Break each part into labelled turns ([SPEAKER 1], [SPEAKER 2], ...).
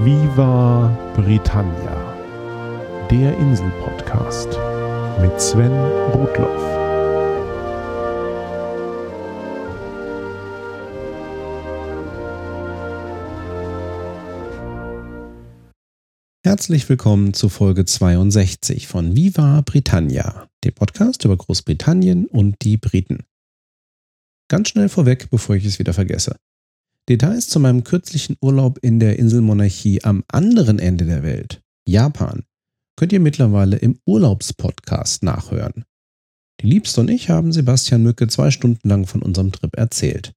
[SPEAKER 1] Viva Britannia, der Insel-Podcast mit Sven Rudloff.
[SPEAKER 2] Herzlich willkommen zu Folge 62 von Viva Britannia, dem Podcast über Großbritannien und die Briten. Ganz schnell vorweg, bevor ich es wieder vergesse. Details zu meinem kürzlichen Urlaub in der Inselmonarchie am anderen Ende der Welt, Japan, könnt ihr mittlerweile im Urlaubspodcast nachhören. Die Liebste und ich haben Sebastian Mücke zwei Stunden lang von unserem Trip erzählt.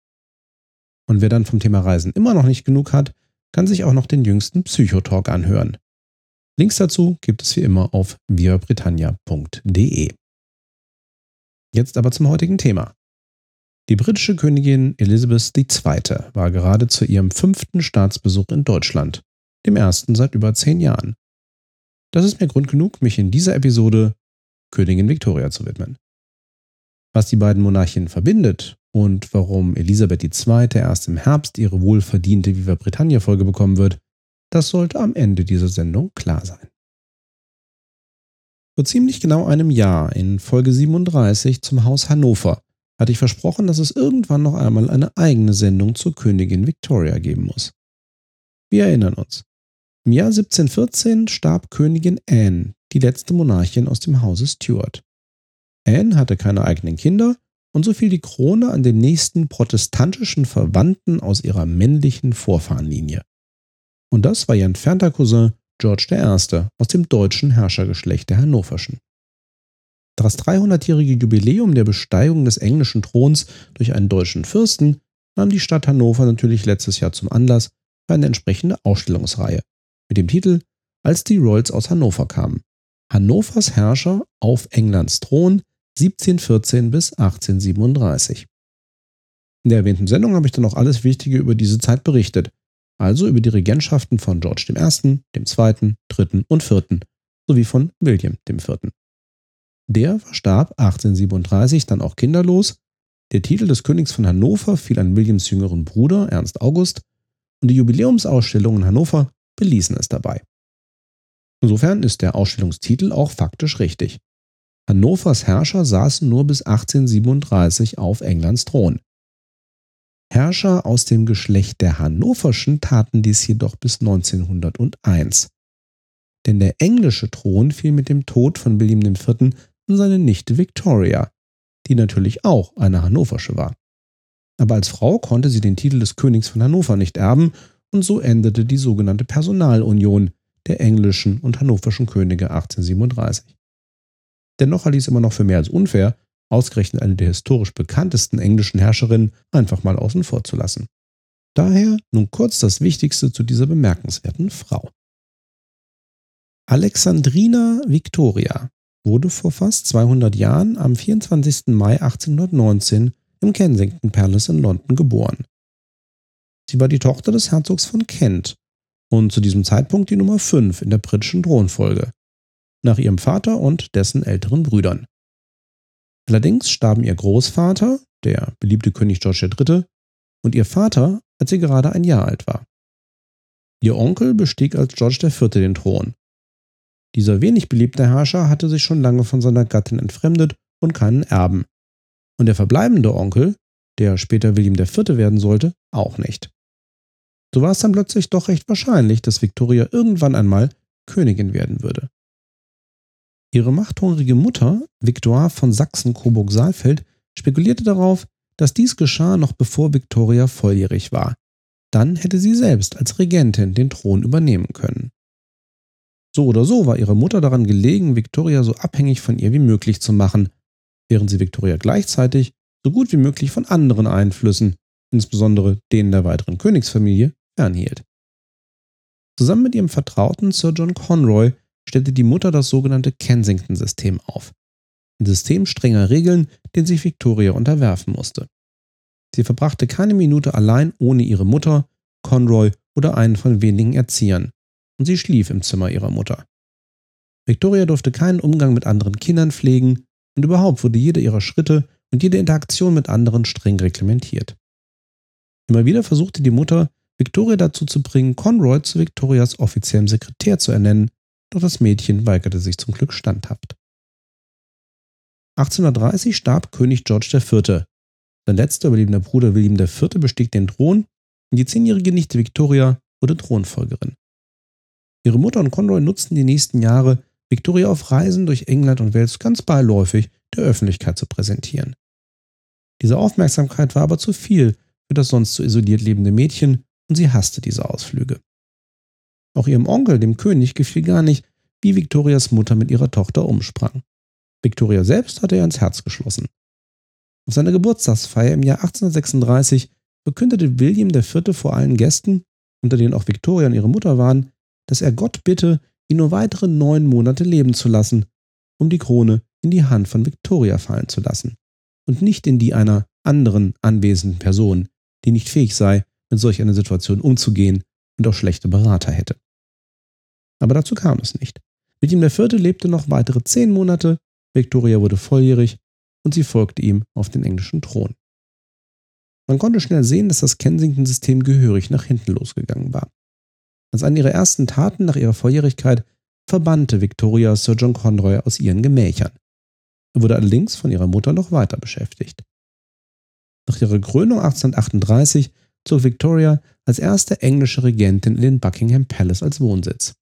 [SPEAKER 2] Und wer dann vom Thema Reisen immer noch nicht genug hat, kann sich auch noch den jüngsten Psychotalk anhören. Links dazu gibt es wie immer auf viabritannia.de. Jetzt aber zum heutigen Thema. Die britische Königin Elizabeth II. war gerade zu ihrem fünften Staatsbesuch in Deutschland, dem ersten seit über zehn Jahren. Das ist mir Grund genug, mich in dieser Episode Königin Victoria zu widmen. Was die beiden Monarchien verbindet und warum Elisabeth II. erst im Herbst ihre wohlverdiente Viva Britannia-Folge bekommen wird, das sollte am Ende dieser Sendung klar sein. Vor ziemlich genau einem Jahr, in Folge 37 zum Haus Hannover, hatte ich versprochen, dass es irgendwann noch einmal eine eigene Sendung zur Königin Victoria geben muss. Wir erinnern uns. Im Jahr 1714 starb Königin Anne, die letzte Monarchin aus dem Hause Stuart. Anne hatte keine eigenen Kinder und so fiel die Krone an den nächsten protestantischen Verwandten aus ihrer männlichen Vorfahrenlinie. Und das war ihr entfernter Cousin George I. aus dem deutschen Herrschergeschlecht der Hannoverschen. Das 300-jährige Jubiläum der Besteigung des englischen Throns durch einen deutschen Fürsten nahm die Stadt Hannover natürlich letztes Jahr zum Anlass für eine entsprechende Ausstellungsreihe mit dem Titel Als die Royals aus Hannover kamen. Hannovers Herrscher auf Englands Thron 1714 bis 1837. In der erwähnten Sendung habe ich dann auch alles Wichtige über diese Zeit berichtet, also über die Regentschaften von George I., dem II., III. und IV. sowie von William IV. Der verstarb 1837 dann auch kinderlos. Der Titel des Königs von Hannover fiel an Williams jüngeren Bruder Ernst August und die Jubiläumsausstellungen in Hannover beließen es dabei. Insofern ist der Ausstellungstitel auch faktisch richtig. Hannovers Herrscher saßen nur bis 1837 auf Englands Thron. Herrscher aus dem Geschlecht der Hannoverschen taten dies jedoch bis 1901. Denn der englische Thron fiel mit dem Tod von William IV und seine Nichte Victoria, die natürlich auch eine Hannoversche war. Aber als Frau konnte sie den Titel des Königs von Hannover nicht erben und so endete die sogenannte Personalunion der englischen und hannoverschen Könige 1837. Dennoch halte ich es immer noch für mehr als unfair, ausgerechnet eine der historisch bekanntesten englischen Herrscherinnen einfach mal außen vor zu lassen. Daher nun kurz das Wichtigste zu dieser bemerkenswerten Frau. Alexandrina Victoria wurde vor fast 200 Jahren am 24. Mai 1819 im Kensington Palace in London geboren. Sie war die Tochter des Herzogs von Kent und zu diesem Zeitpunkt die Nummer 5 in der britischen Thronfolge, nach ihrem Vater und dessen älteren Brüdern. Allerdings starben ihr Großvater, der beliebte König George III., und ihr Vater, als sie gerade ein Jahr alt war. Ihr Onkel bestieg als George IV. den Thron dieser wenig beliebte Herrscher hatte sich schon lange von seiner Gattin entfremdet und keinen Erben. Und der verbleibende Onkel, der später William IV. werden sollte, auch nicht. So war es dann plötzlich doch recht wahrscheinlich, dass Victoria irgendwann einmal Königin werden würde. Ihre machthungrige Mutter, Victoire von Sachsen-Coburg-Saalfeld, spekulierte darauf, dass dies geschah noch bevor Victoria volljährig war. Dann hätte sie selbst als Regentin den Thron übernehmen können. So oder so war ihre Mutter daran gelegen, Victoria so abhängig von ihr wie möglich zu machen, während sie Victoria gleichzeitig so gut wie möglich von anderen Einflüssen, insbesondere denen der weiteren Königsfamilie, fernhielt. Zusammen mit ihrem Vertrauten Sir John Conroy stellte die Mutter das sogenannte Kensington-System auf. Ein System strenger Regeln, den sich Victoria unterwerfen musste. Sie verbrachte keine Minute allein ohne ihre Mutter, Conroy oder einen von wenigen Erziehern, und sie schlief im Zimmer ihrer Mutter. Victoria durfte keinen Umgang mit anderen Kindern pflegen und überhaupt wurde jede ihrer Schritte und jede Interaktion mit anderen streng reglementiert. Immer wieder versuchte die Mutter, Victoria dazu zu bringen, Conroy zu Victorias offiziellem Sekretär zu ernennen, doch das Mädchen weigerte sich zum Glück standhaft. 1830 starb König George IV. Sein letzter überlebender Bruder William IV. bestieg den Thron und die zehnjährige Nichte Victoria wurde Thronfolgerin. Ihre Mutter und Conroy nutzten die nächsten Jahre, Victoria auf Reisen durch England und Wales ganz beiläufig der Öffentlichkeit zu präsentieren. Diese Aufmerksamkeit war aber zu viel für das sonst so isoliert lebende Mädchen und sie hasste diese Ausflüge. Auch ihrem Onkel, dem König, gefiel gar nicht, wie Victorias Mutter mit ihrer Tochter umsprang. Victoria selbst hatte er ins Herz geschlossen. Auf seiner Geburtstagsfeier im Jahr 1836 verkündete William IV. vor allen Gästen, unter denen auch Victoria und ihre Mutter waren, dass er Gott bitte, ihn nur weitere neun Monate leben zu lassen, um die Krone in die Hand von Victoria fallen zu lassen und nicht in die einer anderen anwesenden Person, die nicht fähig sei, mit solch einer Situation umzugehen und auch schlechte Berater hätte. Aber dazu kam es nicht. William IV. lebte noch weitere zehn Monate, Victoria wurde volljährig und sie folgte ihm auf den englischen Thron. Man konnte schnell sehen, dass das Kensington-System gehörig nach hinten losgegangen war. Als eine ihrer ersten Taten nach ihrer Volljährigkeit verbannte Victoria Sir John Conroy aus ihren Gemächern. Er wurde allerdings von ihrer Mutter noch weiter beschäftigt. Nach ihrer Krönung 1838 zog Victoria als erste englische Regentin in den Buckingham Palace als Wohnsitz.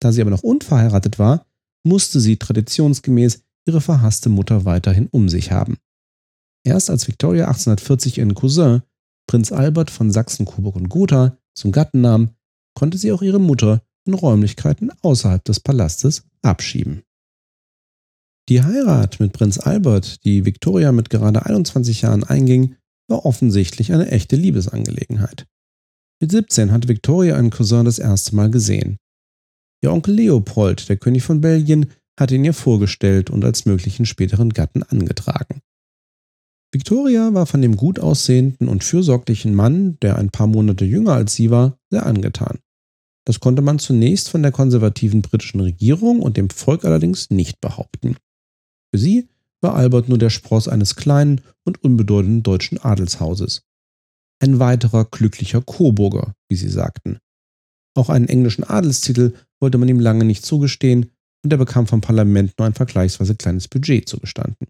[SPEAKER 2] Da sie aber noch unverheiratet war, musste sie traditionsgemäß ihre verhasste Mutter weiterhin um sich haben. Erst als Victoria 1840 ihren Cousin, Prinz Albert von Sachsen, Coburg und Gotha, zum Gatten nahm, konnte sie auch ihre Mutter in Räumlichkeiten außerhalb des Palastes abschieben. Die Heirat mit Prinz Albert, die Victoria mit gerade 21 Jahren einging, war offensichtlich eine echte Liebesangelegenheit. Mit 17 hatte Victoria einen Cousin das erste Mal gesehen. Ihr Onkel Leopold, der König von Belgien, hatte ihn ihr vorgestellt und als möglichen späteren Gatten angetragen. Victoria war von dem gut aussehenden und fürsorglichen Mann, der ein paar Monate jünger als sie war, sehr angetan. Das konnte man zunächst von der konservativen britischen Regierung und dem Volk allerdings nicht behaupten. Für sie war Albert nur der Spross eines kleinen und unbedeutenden deutschen Adelshauses. Ein weiterer glücklicher Coburger, wie sie sagten. Auch einen englischen Adelstitel wollte man ihm lange nicht zugestehen und er bekam vom Parlament nur ein vergleichsweise kleines Budget zugestanden.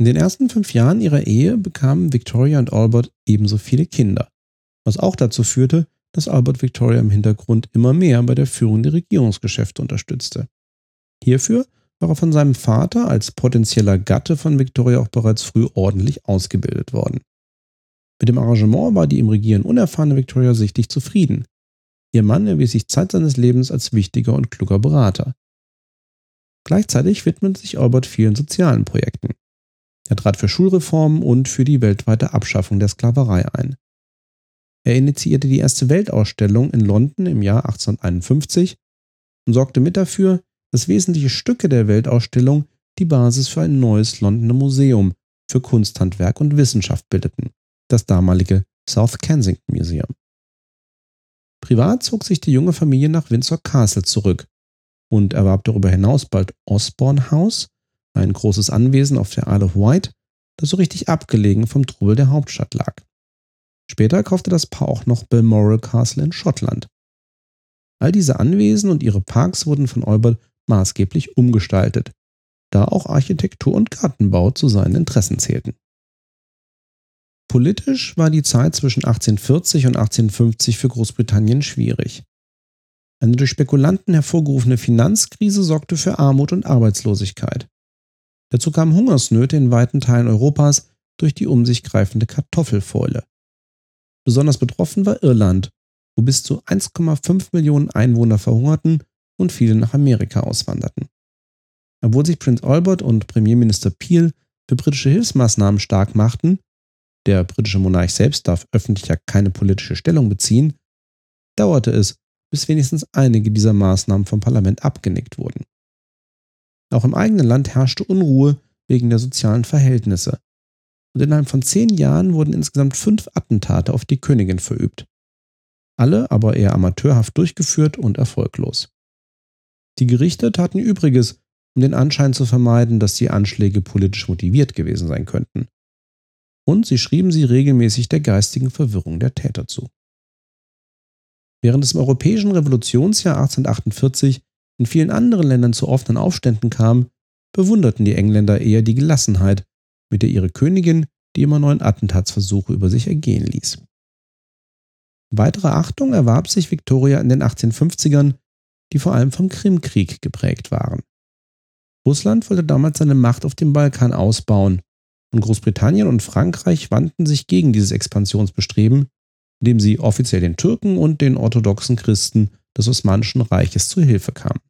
[SPEAKER 2] In den ersten fünf Jahren ihrer Ehe bekamen Victoria und Albert ebenso viele Kinder, was auch dazu führte, dass Albert Victoria im Hintergrund immer mehr bei der Führung der Regierungsgeschäfte unterstützte. Hierfür war er von seinem Vater als potenzieller Gatte von Victoria auch bereits früh ordentlich ausgebildet worden. Mit dem Arrangement war die im Regieren unerfahrene Victoria sichtlich zufrieden. Ihr Mann erwies sich Zeit seines Lebens als wichtiger und kluger Berater. Gleichzeitig widmete sich Albert vielen sozialen Projekten. Er trat für Schulreformen und für die weltweite Abschaffung der Sklaverei ein. Er initiierte die erste Weltausstellung in London im Jahr 1851 und sorgte mit dafür, dass wesentliche Stücke der Weltausstellung die Basis für ein neues Londoner Museum für Kunsthandwerk und Wissenschaft bildeten, das damalige South Kensington Museum. Privat zog sich die junge Familie nach Windsor Castle zurück und erwarb darüber hinaus bald Osborne House, ein großes Anwesen auf der Isle of Wight, das so richtig abgelegen vom Trubel der Hauptstadt lag. Später kaufte das Paar auch noch Balmoral Castle in Schottland. All diese Anwesen und ihre Parks wurden von Albert maßgeblich umgestaltet, da auch Architektur und Gartenbau zu seinen Interessen zählten. Politisch war die Zeit zwischen 1840 und 1850 für Großbritannien schwierig. Eine durch Spekulanten hervorgerufene Finanzkrise sorgte für Armut und Arbeitslosigkeit. Dazu kamen Hungersnöte in weiten Teilen Europas durch die um sich greifende Kartoffelfäule. Besonders betroffen war Irland, wo bis zu 1,5 Millionen Einwohner verhungerten und viele nach Amerika auswanderten. Obwohl sich Prince Albert und Premierminister Peel für britische Hilfsmaßnahmen stark machten, der britische Monarch selbst darf öffentlich ja keine politische Stellung beziehen, dauerte es, bis wenigstens einige dieser Maßnahmen vom Parlament abgenickt wurden. Auch im eigenen Land herrschte Unruhe wegen der sozialen Verhältnisse. Und innerhalb von zehn Jahren wurden insgesamt fünf Attentate auf die Königin verübt. Alle aber eher amateurhaft durchgeführt und erfolglos. Die Gerichte taten Übriges, um den Anschein zu vermeiden, dass die Anschläge politisch motiviert gewesen sein könnten. Und sie schrieben sie regelmäßig der geistigen Verwirrung der Täter zu. Während es im europäischen Revolutionsjahr 1848 in vielen anderen Ländern zu offenen Aufständen kam, bewunderten die Engländer eher die Gelassenheit, mit der ihre Königin die immer neuen Attentatsversuche über sich ergehen ließ. Weitere Achtung erwarb sich Victoria in den 1850ern, die vor allem vom Krimkrieg geprägt waren. Russland wollte damals seine Macht auf dem Balkan ausbauen und Großbritannien und Frankreich wandten sich gegen dieses Expansionsbestreben, indem sie offiziell den Türken und den orthodoxen Christen des Osmanischen Reiches zu Hilfe kamen.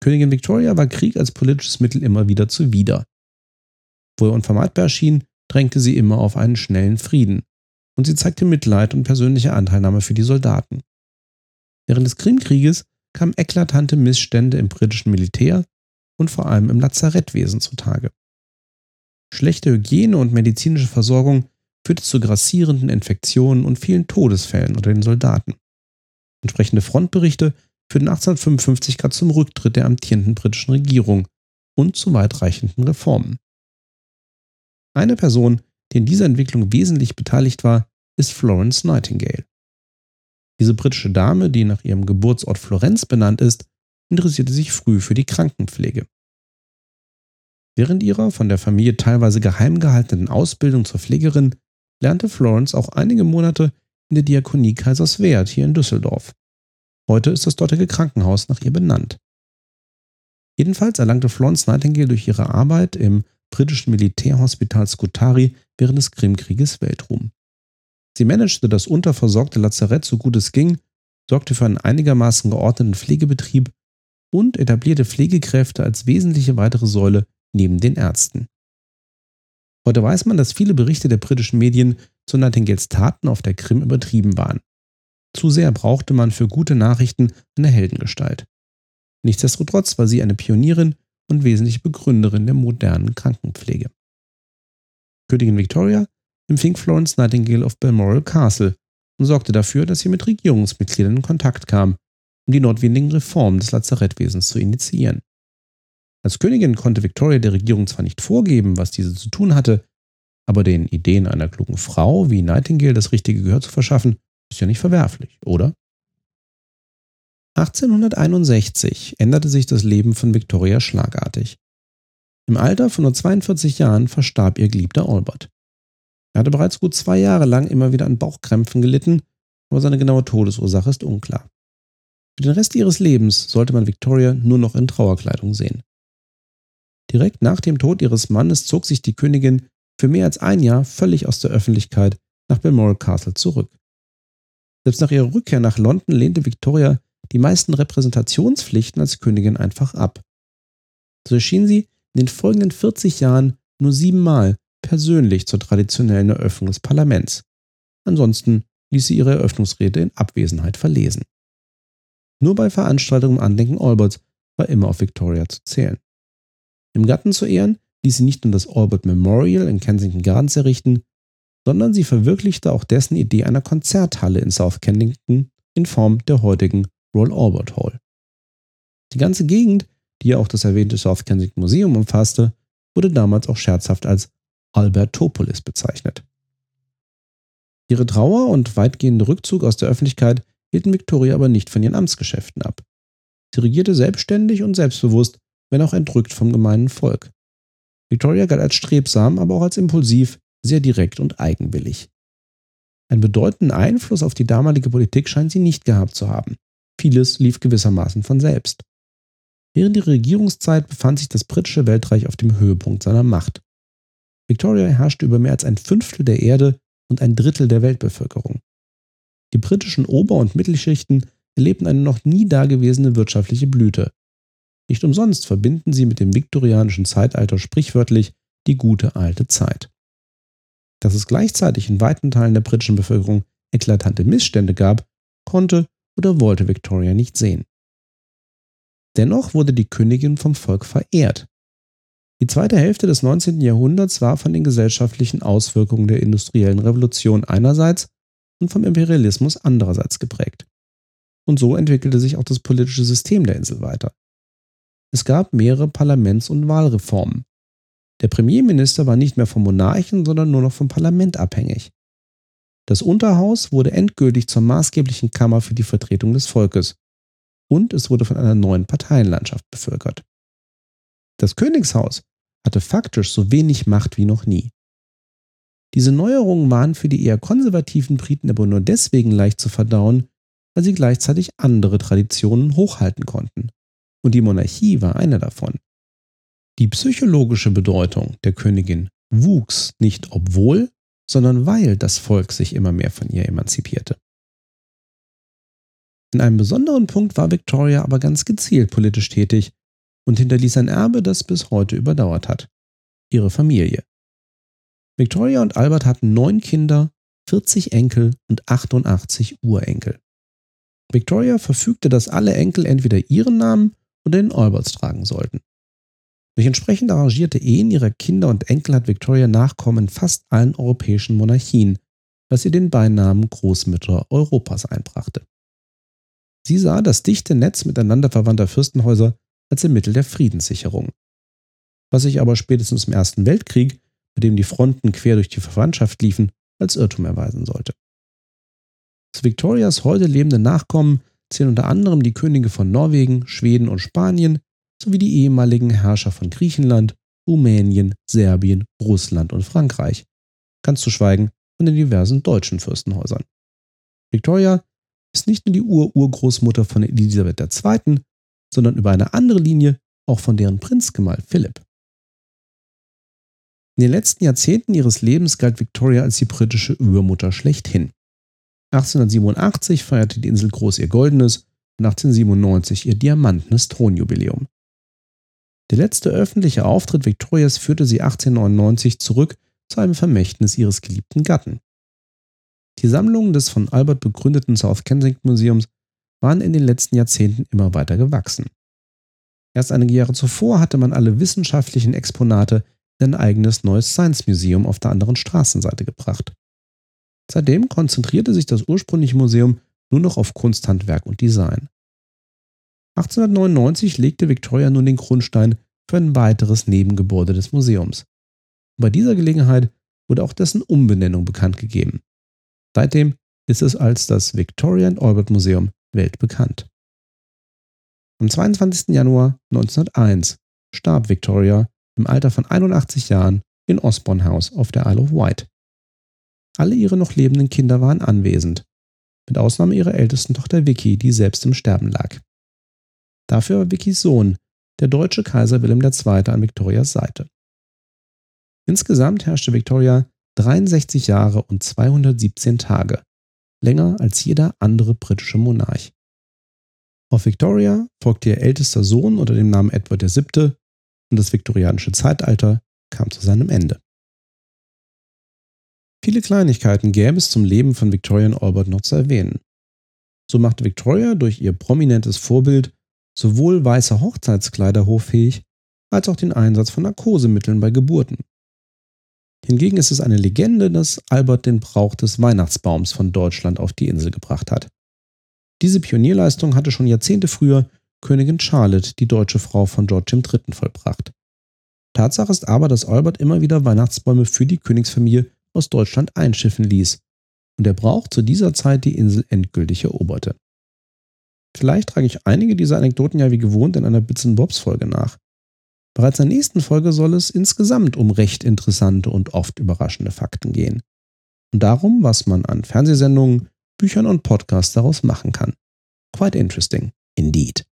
[SPEAKER 2] Königin Victoria war Krieg als politisches Mittel immer wieder zuwider. Wo er unvermeidbar erschien, drängte sie immer auf einen schnellen Frieden, und sie zeigte Mitleid und persönliche Anteilnahme für die Soldaten. Während des Krimkrieges kamen eklatante Missstände im britischen Militär und vor allem im Lazarettwesen zutage. Schlechte Hygiene und medizinische Versorgung führte zu grassierenden Infektionen und vielen Todesfällen unter den Soldaten. Entsprechende Frontberichte führten 1855 gerade zum Rücktritt der amtierenden britischen Regierung und zu weitreichenden Reformen. Eine Person, die in dieser Entwicklung wesentlich beteiligt war, ist Florence Nightingale. Diese britische Dame, die nach ihrem Geburtsort Florenz benannt ist, interessierte sich früh für die Krankenpflege. Während ihrer von der Familie teilweise geheim gehaltenen Ausbildung zur Pflegerin lernte Florence auch einige Monate in der Diakonie Kaiserswerth hier in Düsseldorf. Heute ist das dortige Krankenhaus nach ihr benannt. Jedenfalls erlangte Florence Nightingale durch ihre Arbeit im britischen Militärhospital Scutari während des Krimkrieges Weltruhm. Sie managte das unterversorgte Lazarett so gut es ging, sorgte für einen einigermaßen geordneten Pflegebetrieb und etablierte Pflegekräfte als wesentliche weitere Säule neben den Ärzten. Heute weiß man, dass viele Berichte der britischen Medien zu Nightingales Taten auf der Krim übertrieben waren. Zu sehr brauchte man für gute Nachrichten eine Heldengestalt. Nichtsdestotrotz war sie eine Pionierin und wesentliche Begründerin der modernen Krankenpflege. Königin Victoria empfing Florence Nightingale auf Balmoral Castle und sorgte dafür, dass sie mit Regierungsmitgliedern in Kontakt kam, um die notwendigen Reformen des Lazarettwesens zu initiieren. Als Königin konnte Victoria der Regierung zwar nicht vorgeben, was diese zu tun hatte, aber den Ideen einer klugen Frau wie Nightingale das richtige Gehör zu verschaffen, ist ja nicht verwerflich, oder? 1861 änderte sich das Leben von Victoria schlagartig. Im Alter von nur 42 Jahren verstarb ihr geliebter Albert. Er hatte bereits gut zwei Jahre lang immer wieder an Bauchkrämpfen gelitten, aber seine genaue Todesursache ist unklar. Für den Rest ihres Lebens sollte man Victoria nur noch in Trauerkleidung sehen. Direkt nach dem Tod ihres Mannes zog sich die Königin für mehr als ein Jahr völlig aus der Öffentlichkeit nach Balmoral Castle zurück. Selbst nach ihrer Rückkehr nach London lehnte Victoria die meisten Repräsentationspflichten als Königin einfach ab. So erschien sie in den folgenden 40 Jahren nur siebenmal persönlich zur traditionellen Eröffnung des Parlaments. Ansonsten ließ sie ihre Eröffnungsrede in Abwesenheit verlesen. Nur bei Veranstaltungen im Andenken Alberts war immer auf Victoria zu zählen. Im Gatten zu Ehren ließ sie nicht nur das Albert Memorial in Kensington Gardens errichten, sondern sie verwirklichte auch dessen Idee einer Konzerthalle in South Kensington in Form der heutigen Royal Albert Hall. Die ganze Gegend, die ja auch das erwähnte South Kensington Museum umfasste, wurde damals auch scherzhaft als Albertopolis bezeichnet. Ihre Trauer und weitgehende Rückzug aus der Öffentlichkeit hielten Victoria aber nicht von ihren Amtsgeschäften ab. Sie regierte selbstständig und selbstbewusst, wenn auch entrückt vom gemeinen Volk. Victoria galt als strebsam, aber auch als impulsiv, sehr direkt und eigenwillig. Einen bedeutenden Einfluss auf die damalige Politik scheint sie nicht gehabt zu haben. Vieles lief gewissermaßen von selbst. Während ihrer Regierungszeit befand sich das britische Weltreich auf dem Höhepunkt seiner Macht. Victoria herrschte über mehr als ein Fünftel der Erde und ein Drittel der Weltbevölkerung. Die britischen Ober- und Mittelschichten erlebten eine noch nie dagewesene wirtschaftliche Blüte. Nicht umsonst verbinden sie mit dem viktorianischen Zeitalter sprichwörtlich die gute alte Zeit. Dass es gleichzeitig in weiten Teilen der britischen Bevölkerung eklatante Missstände gab, konnte oder wollte Victoria nicht sehen. Dennoch wurde die Königin vom Volk verehrt. Die zweite Hälfte des 19. Jahrhunderts war von den gesellschaftlichen Auswirkungen der industriellen Revolution einerseits und vom Imperialismus andererseits geprägt. Und so entwickelte sich auch das politische System der Insel weiter. Es gab mehrere Parlaments- und Wahlreformen. Der Premierminister war nicht mehr vom Monarchen, sondern nur noch vom Parlament abhängig. Das Unterhaus wurde endgültig zur maßgeblichen Kammer für die Vertretung des Volkes und es wurde von einer neuen Parteienlandschaft bevölkert. Das Königshaus hatte faktisch so wenig Macht wie noch nie. Diese Neuerungen waren für die eher konservativen Briten aber nur deswegen leicht zu verdauen, weil sie gleichzeitig andere Traditionen hochhalten konnten. Und die Monarchie war eine davon. Die psychologische Bedeutung der Königin wuchs nicht obwohl, sondern weil das Volk sich immer mehr von ihr emanzipierte. In einem besonderen Punkt war Victoria aber ganz gezielt politisch tätig und hinterließ ein Erbe, das bis heute überdauert hat. Ihre Familie. Victoria und Albert hatten neun Kinder, 40 Enkel und 88 Urenkel. Victoria verfügte, dass alle Enkel entweder ihren Namen oder den Alberts tragen sollten. Durch entsprechend arrangierte Ehen ihrer Kinder und Enkel hat Victoria Nachkommen in fast allen europäischen Monarchien, was ihr den Beinamen Großmütter Europas einbrachte. Sie sah das dichte Netz miteinander verwandter Fürstenhäuser als ein Mittel der Friedenssicherung. Was sich aber spätestens im Ersten Weltkrieg, bei dem die Fronten quer durch die Verwandtschaft liefen, als Irrtum erweisen sollte. Zu Victorias heute lebenden Nachkommen zählen unter anderem die Könige von Norwegen, Schweden und Spanien sowie die ehemaligen Herrscher von Griechenland, Rumänien, Serbien, Russland und Frankreich, ganz zu schweigen von den diversen deutschen Fürstenhäusern. Victoria ist nicht nur die Ur-Urgroßmutter von Elisabeth II., sondern über eine andere Linie auch von deren Prinzgemahl Philipp. In den letzten Jahrzehnten ihres Lebens galt Victoria als die britische Urmutter schlechthin. 1887 feierte die Insel groß ihr goldenes und 1897 ihr diamantenes Thronjubiläum. Der letzte öffentliche Auftritt Victorias führte sie 1899 zurück zu einem Vermächtnis ihres geliebten Gatten. Die Sammlungen des von Albert begründeten South Kensington Museums waren in den letzten Jahrzehnten immer weiter gewachsen. Erst einige Jahre zuvor hatte man alle wissenschaftlichen Exponate in ein eigenes neues Science Museum auf der anderen Straßenseite gebracht. Seitdem konzentrierte sich das ursprüngliche Museum nur noch auf Kunsthandwerk und Design. 1899 legte Victoria nun den Grundstein für ein weiteres Nebengebäude des Museums. Und bei dieser Gelegenheit wurde auch dessen Umbenennung bekannt gegeben. Seitdem ist es als das Victoria and Albert Museum weltbekannt. Am 22. Januar 1901 starb Victoria im Alter von 81 Jahren in Osborne House auf der Isle of Wight. Alle ihre noch lebenden Kinder waren anwesend, mit Ausnahme ihrer ältesten Tochter Vicky, die selbst im Sterben lag. Dafür war Vickys Sohn, der deutsche Kaiser Wilhelm II. an Victorias Seite. Insgesamt herrschte Victoria 63 Jahre und 217 Tage, länger als jeder andere britische Monarch. Auf Victoria folgte ihr ältester Sohn unter dem Namen Edward VII. und das viktorianische Zeitalter kam zu seinem Ende. Viele Kleinigkeiten gäbe es zum Leben von Victoria und Albert noch zu erwähnen. So machte Victoria durch ihr prominentes Vorbild sowohl weiße Hochzeitskleider hoffähig, als auch den Einsatz von Narkosemitteln bei Geburten. Hingegen ist es eine Legende, dass Albert den Brauch des Weihnachtsbaums von Deutschland auf die Insel gebracht hat. Diese Pionierleistung hatte schon Jahrzehnte früher Königin Charlotte, die deutsche Frau von George III., vollbracht. Tatsache ist aber, dass Albert immer wieder Weihnachtsbäume für die Königsfamilie aus Deutschland einschiffen ließ und der Brauch zu dieser Zeit die Insel endgültig eroberte. Vielleicht trage ich einige dieser Anekdoten ja wie gewohnt in einer Bits Bobs Folge nach. Bereits in der nächsten Folge soll es insgesamt um recht interessante und oft überraschende Fakten gehen. Und darum, was man an Fernsehsendungen, Büchern und Podcasts daraus machen kann. Quite interesting, indeed.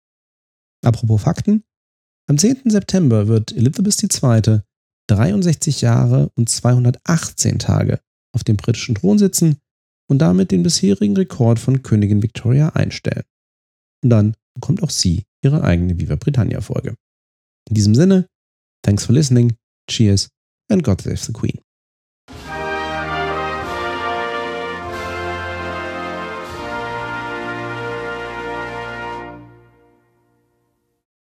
[SPEAKER 2] Apropos Fakten. Am 10. September wird Elizabeth II. 63 Jahre und 218 Tage auf dem britischen Thron sitzen und damit den bisherigen Rekord von Königin Victoria einstellen. Und dann bekommt auch sie ihre eigene Viva Britannia Folge. In diesem Sinne, thanks for listening, cheers and God save the Queen.